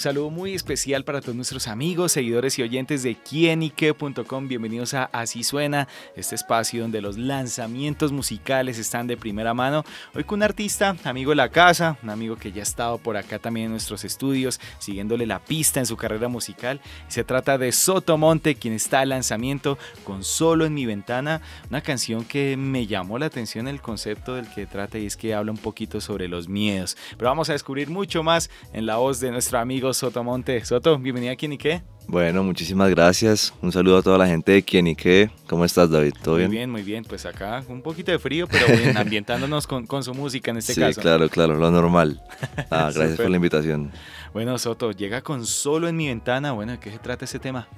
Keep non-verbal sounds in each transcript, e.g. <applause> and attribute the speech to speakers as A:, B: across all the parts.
A: Saludo muy especial para todos nuestros amigos, seguidores y oyentes de quienique.com. Bienvenidos a Así Suena, este espacio donde los lanzamientos musicales están de primera mano. Hoy con un artista, amigo de la casa, un amigo que ya ha estado por acá también en nuestros estudios, siguiéndole la pista en su carrera musical. Se trata de Soto Monte, quien está al lanzamiento con Solo en mi ventana, una canción que me llamó la atención el concepto del que trata y es que habla un poquito sobre los miedos. Pero vamos a descubrir mucho más en la voz de nuestro amigo Soto Monte. Soto, bienvenida a y Qué.
B: Bueno, muchísimas gracias. Un saludo a toda la gente de y Qué. ¿Cómo estás, David? ¿Todo
A: bien?
B: Muy
A: bien, muy bien. Pues acá un poquito de frío, pero bien, <laughs> ambientándonos con, con, su música en este caso.
B: Sí, claro, claro, lo normal. <laughs> Ah, gracias por la invitación.
A: Bueno, Soto, llega con Solo en mi ventana. Bueno, ¿de qué se trata ese tema?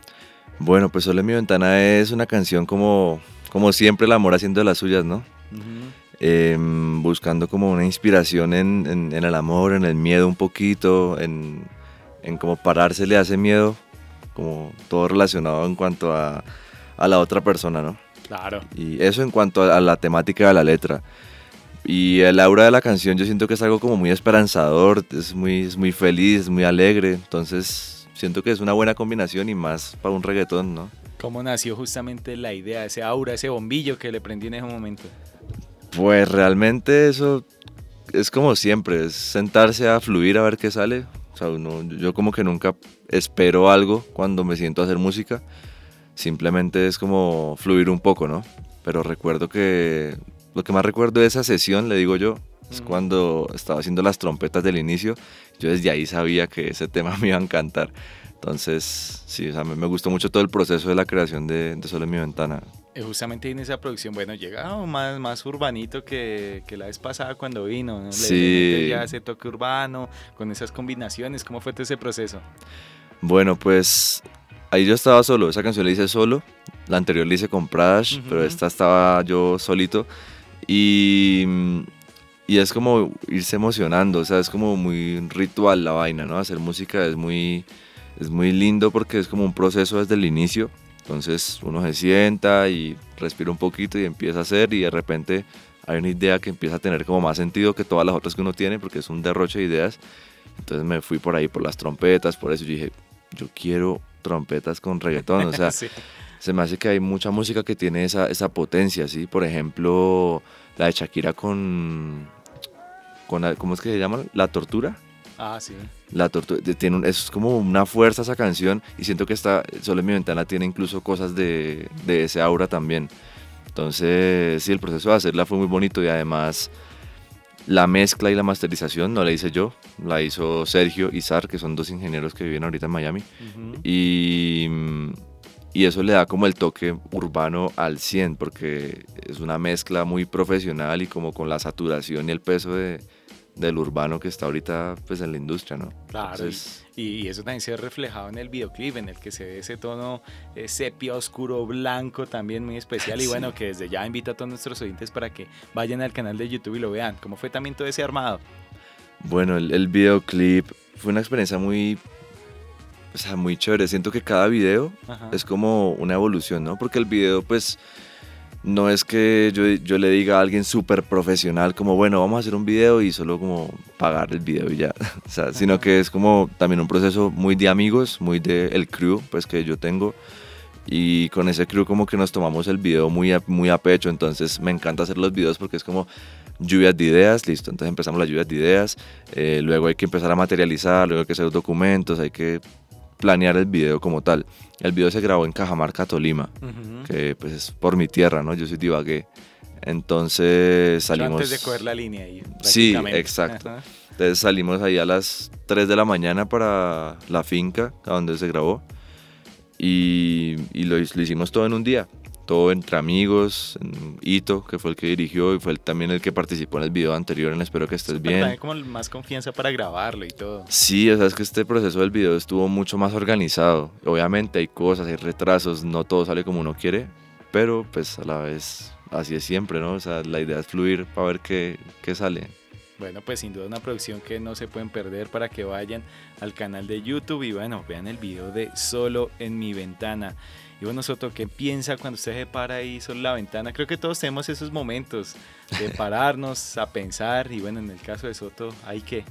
B: Bueno, pues Solo en mi ventana es una canción como, como siempre el amor haciendo las suyas, ¿no? Em, buscando como una inspiración en, en, en, el amor, en el miedo un poquito, en, en cómo pararse le hace miedo, como todo relacionado en cuanto a, a, la otra persona, ¿no?
A: Claro.
B: Y eso en cuanto a, la temática de la letra. Y el aura de la canción yo siento que es algo como muy esperanzador, es muy, es muy feliz, muy alegre, entonces siento que es una buena combinación y más para un reggaetón, ¿no?
A: ¿Cómo nació justamente la idea, ese aura, ese bombillo que le prendí en ese momento?
B: Pues realmente eso es como siempre, es sentarse a fluir a ver qué sale, yo como que nunca espero algo cuando me siento a hacer música. Simplemente es como fluir un poco, ¿no? Pero recuerdo que lo que más recuerdo de esa sesión, le digo yo, es cuando estaba haciendo las trompetas del inicio. Yo desde ahí sabía que ese tema <laughs> me iba a encantar. Entonces, sí, o sea, me gustó mucho todo el proceso de la creación de, de Solo en mi ventana.
A: Eh, justamente en esa producción, bueno, llega más, más urbanito que, que la vez pasada cuando vino. ¿no?
B: Sí.
A: ya ese toque urbano, con esas combinaciones. ¿Cómo fue todo ese proceso?
B: Bueno, pues ahí yo estaba solo. Esa canción la hice solo. La anterior la hice con Prash, uh -huh. pero esta estaba yo solito. Y, y es como irse emocionando, o sea, es como muy ritual la vaina, ¿no? Hacer música es muy es muy lindo porque es como un proceso desde el inicio. Entonces uno se sienta y respira un poquito y empieza a hacer y de repente hay una idea que empieza a tener como más sentido que todas las otras que uno tiene porque es un derroche de ideas. Entonces me fui por ahí por las trompetas, por eso yo dije, yo quiero trompetas con reggaetón. O sea, <laughs> sí. se me hace que hay mucha música que tiene esa, esa potencia, ¿sí? Por ejemplo, la de Shakira con, con la, ¿cómo es que se llama? La tortura.
A: Ah, sí.
B: La tortura, tiene un, es como una fuerza esa canción y siento que esta, solo en mi ventana tiene incluso cosas de, de, ese aura también. Entonces, sí, el proceso de hacerla fue muy bonito y además la mezcla y la masterización no la hice yo, la hizo Sergio y Sar, que son dos ingenieros que viven ahorita en Miami. Uh -huh. Y, y eso le da como el toque urbano al 100, porque es una mezcla muy profesional y como con la saturación y el peso de, del urbano que está ahorita pues en la industria, ¿no?
A: Claro, Entonces, y, y, eso también se ve reflejado en el videoclip, en el que se ve ese tono eh, sepia, oscuro, blanco, también muy especial, y sí. bueno, que desde ya invito a todos nuestros oyentes para que vayan al canal de YouTube y lo vean. ¿Cómo fue también todo ese armado?
B: Bueno, el, el videoclip fue una experiencia muy, o sea, muy chévere. Siento que cada video Ajá. es como una evolución, ¿no? Porque el video, pues no es que yo, yo le diga a alguien súper profesional como, bueno, vamos a hacer un video y solo como pagar el video y ya, <laughs> o sea, sino que es como también un proceso muy de amigos, muy de el crew, pues que yo tengo. Y con ese crew como que nos tomamos el video muy a, muy a pecho, entonces me encanta hacer los videos porque es como lluvias de ideas, listo, entonces empezamos las lluvias de ideas, eh, luego hay que empezar a materializar, luego hay que hacer documentos, hay que planear el video como tal. El video se grabó en Cajamarca, Tolima, uh -huh. que pues es por mi tierra, ¿no? Yo soy de Ibagué. Entonces salimos...
A: Antes de coger la línea ahí.
B: Sí, exacto. Ajá. Entonces salimos ahí a las 3 de la mañana para la finca, a donde se grabó. Y, y lo, lo, hicimos todo en un día. Todo entre amigos, Ito, que fue el que dirigió y fue el, también el que participó en el video anterior en Espero que estés
A: sí,
B: bien.
A: También como más confianza para grabarlo y todo.
B: Sí, o sea, es que este proceso del video estuvo mucho más organizado. Obviamente hay cosas, hay retrasos, no todo sale como uno quiere, pero pues a la vez así es siempre, ¿no? O sea, la idea es fluir para ver qué, qué sale.
A: Bueno, pues sin duda una producción que no se pueden perder para que vayan al canal de YouTube y bueno, vean el video de Solo en mi ventana. Y bueno, Soto, ¿qué piensa cuando usted se para ahí solo en la ventana? Creo que todos tenemos esos momentos de <laughs> pararnos a pensar y bueno, en el caso de Soto, ¿hay qué?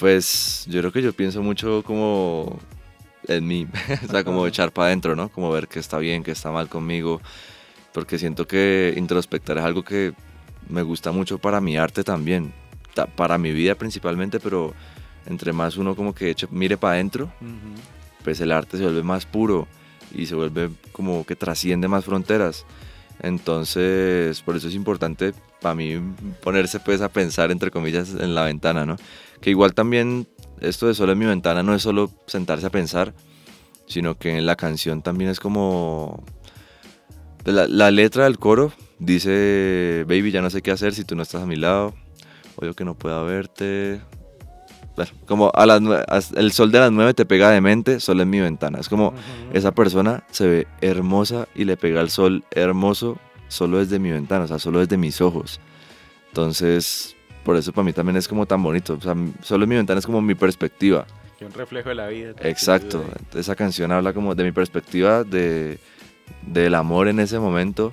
B: Pues yo creo que yo pienso mucho como en mí, <laughs> o sea, como echar para adentro, ¿no? Como ver qué está bien, qué está mal conmigo, porque siento que introspectar es algo que me gusta mucho para mi arte también, para mi vida principalmente, pero entre más uno como que eche, mire para adentro, pues el arte se vuelve más puro y se vuelve como que trasciende más fronteras. Entonces, por eso es importante para mí ponerse pues a pensar entre comillas en la ventana, ¿no? Que igual también esto de solo en mi ventana no es solo sentarse a pensar, sino que en la canción también es como la, la letra del coro dice, baby, ya no sé qué hacer si tú no estás a mi lado, odio que no pueda verte, como a las el sol de las nueve te pega de mente, solo en mi ventana. Es como esa persona se ve hermosa y le pega el sol hermoso solo desde mi ventana, o sea, solo desde mis ojos. Entonces, por eso para mí también es como tan bonito. O sea, solo en mi ventana es como mi perspectiva.
A: Que un reflejo de la vida.
B: Exacto. Esa canción habla como de mi perspectiva, de, del amor en ese momento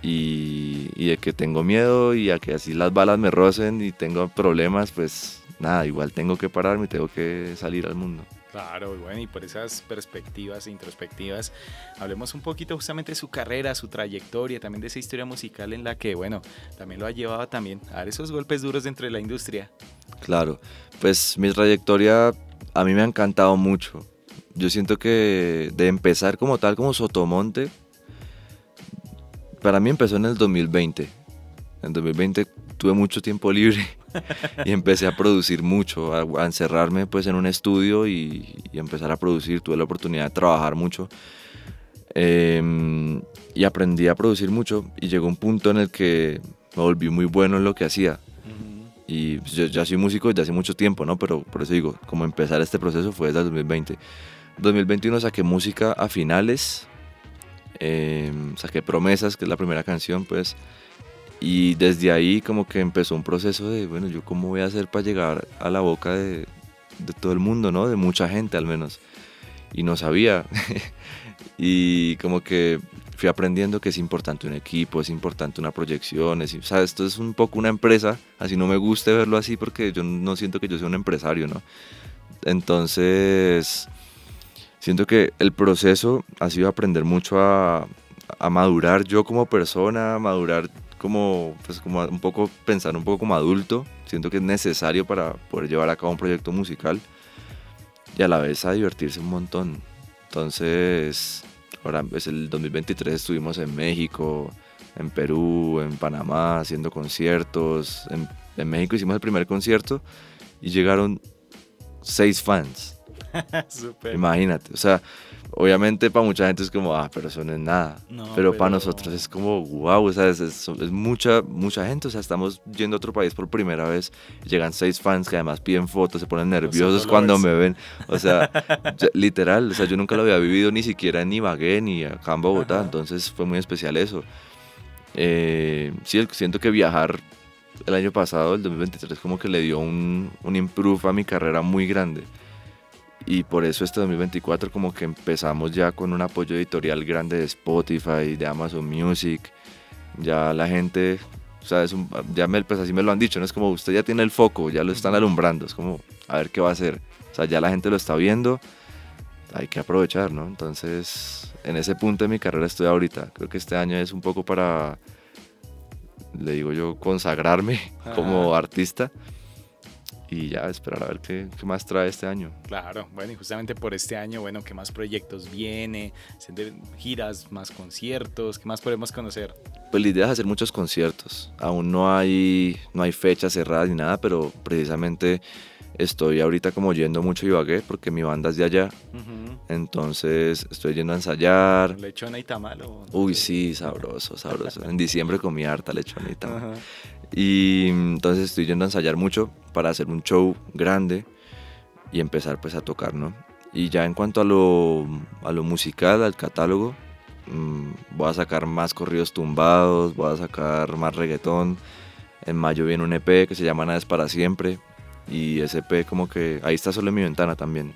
B: y, y de que tengo miedo y a que así las balas me rocen y tengo problemas, pues nada, igual tengo que pararme y tengo que salir al mundo.
A: Claro, y bueno, y por esas perspectivas e introspectivas, hablemos un poquito justamente de su carrera, su trayectoria, también de esa historia musical en la que, bueno, también lo ha llevado también a dar esos golpes duros dentro de la industria.
B: Claro, pues mi trayectoria a mí me ha encantado mucho. Yo siento que de empezar como tal, como Sotomonte, para mí empezó en el 2020. En 2020 tuve mucho tiempo libre <laughs> y empecé a producir mucho, a, encerrarme pues en un estudio y, empezar a producir. Tuve la oportunidad de trabajar mucho em, y aprendí a producir mucho y llegó un punto en el que me volví muy bueno en lo que hacía. Y pues, yo ya soy músico desde hace mucho tiempo, ¿no? Pero por eso digo, como empezar este proceso fue desde el 2020. 2021 saqué música a finales, em, saqué Promesas, que es la primera canción, pues y desde ahí como que empezó un proceso de, bueno, yo cómo voy a hacer para llegar a la boca de, de todo el mundo, ¿no? De mucha gente al menos. Y no sabía. <laughs> y como que fui aprendiendo que es importante un equipo, es importante una proyección, es, o sea, esto es un poco una empresa, así no me guste verlo así porque yo no siento que yo sea un empresario, ¿no? Entonces, siento que el proceso ha sido aprender mucho a, a madurar yo como persona, madurar como, pues como un poco pensar un poco como adulto. Siento que es necesario para poder llevar a cabo un proyecto musical y a la vez a divertirse un montón. Entonces, ahora es el 2023 estuvimos en México, en Perú, en Panamá haciendo conciertos. En, en México hicimos el primer concierto y llegaron seis fans. <laughs> Imagínate, o sea, Obviamente para mucha gente es como, ah, pero eso no es nada. pero, para nosotros es como, wow, o sea, es, mucha, mucha gente. O sea, estamos yendo a otro país por primera vez. Llegan seis fans que además piden fotos, se ponen nerviosos cuando me ven. O sea, <laughs> literal, o sea, yo nunca lo había vivido ni siquiera en Ibagué ni acá en Bogotá. Entonces fue muy especial eso. Eh, sí, siento que viajar el año pasado, el 2023, como que le dio un, un improve a mi carrera muy grande y por eso este 2024 como que empezamos ya con un apoyo editorial grande de Spotify, de Amazon Music, ya la gente, o sea, es ya me, pues así me lo han dicho, no es como usted ya tiene el foco, ya lo están alumbrando, es como a ver qué va a hacer, o sea, ya la gente lo está viendo, hay que aprovechar, ¿no? Entonces, en ese punto de mi carrera estoy ahorita, creo que este año es un poco para, le digo yo, consagrarme <laughs> como artista y ya esperar a ver qué, qué, más trae este año.
A: Claro, bueno, y justamente por este año, bueno, ¿qué más proyectos viene? ¿Giras, más conciertos? ¿Qué más podemos conocer?
B: Pues la idea es hacer muchos conciertos. Aún no hay, no hay fechas cerradas ni nada, pero precisamente estoy ahorita como yendo mucho a Ibagué porque mi banda es de allá. Entonces estoy yendo a ensayar.
A: ¿Lechona y tamal?
B: Uy, sí, sabroso, sabroso. en diciembre comí harta lechona y tamal. Y entonces estoy yendo a ensayar mucho para hacer un show grande y empezar pues a tocar, ¿no? Y ya en cuanto a lo, a lo musical, al catálogo, mm, voy a sacar más corridos tumbados, voy a sacar más reggaetón, En mayo viene un EP que se llama Nada es para siempre. Y ese EP como que ahí está solo en mi ventana también.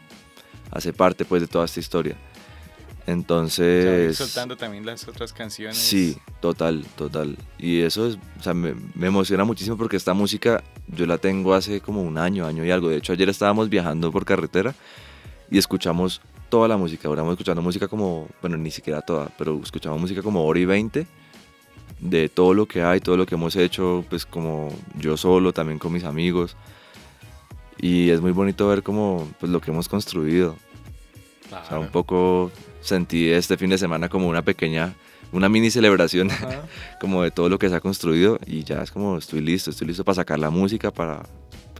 B: Hace parte pues de toda esta historia. Entonces...
A: soltando también las otras canciones.
B: Sí, total, total. Y eso es, o sea, me, me, emociona muchísimo porque esta música yo la tengo hace como un año, año y algo. De hecho, ayer estábamos viajando por carretera y escuchamos toda la música. Duramos escuchando música como, bueno, ni siquiera toda, pero escuchamos música como hora y veinte de todo lo que hay, todo lo que hemos hecho, pues como yo solo, también con mis amigos. Y es muy bonito ver como, pues lo que hemos construido. O sea, un poco sentí este fin de semana como una pequeña, una mini celebración <laughs> como de todo lo que se ha construido y ya es como estoy listo, estoy listo para sacar la música, para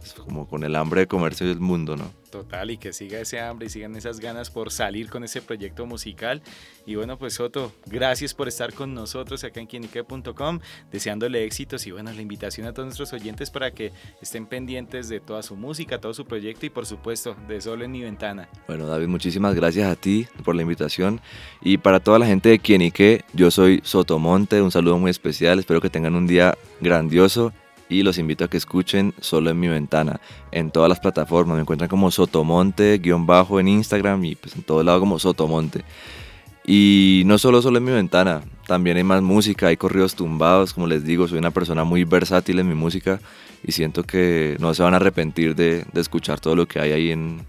B: pues, como con el hambre de comerse el mundo, ¿no?
A: Total, y que siga ese hambre y sigan esas ganas por salir con ese proyecto musical. Y bueno, pues Soto, gracias por estar con nosotros acá en quienique.com, deseándole éxitos y bueno, la invitación a todos nuestros oyentes para que estén pendientes de toda su música, todo su proyecto y por supuesto de Solo en mi ventana.
B: Bueno, David, muchísimas gracias a ti por la invitación y para toda la gente de Quienique, yo soy Sotomonte, un saludo muy especial, espero que tengan un día grandioso y los invito a que escuchen solo en mi ventana. En todas las plataformas me encuentran como Sotomonte, guion bajo en Instagram y pues en todo lado como Sotomonte. Y no solo solo en mi ventana, también hay más música, hay corridos tumbados, como les digo, soy una persona muy versátil en mi música y siento que no se van a arrepentir de, de escuchar todo lo que hay ahí en,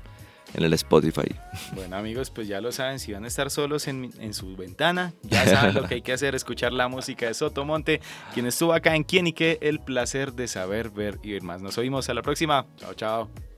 B: en el Spotify.
A: Bueno amigos, pues ya lo saben, si van a estar solos en, en su ventana, ya saben lo que hay que hacer, escuchar la música de Sotomonte, quien estuvo acá en Quién y qué, el placer de saber, ver y ver más. Nos oímos a la próxima. Chao, chao.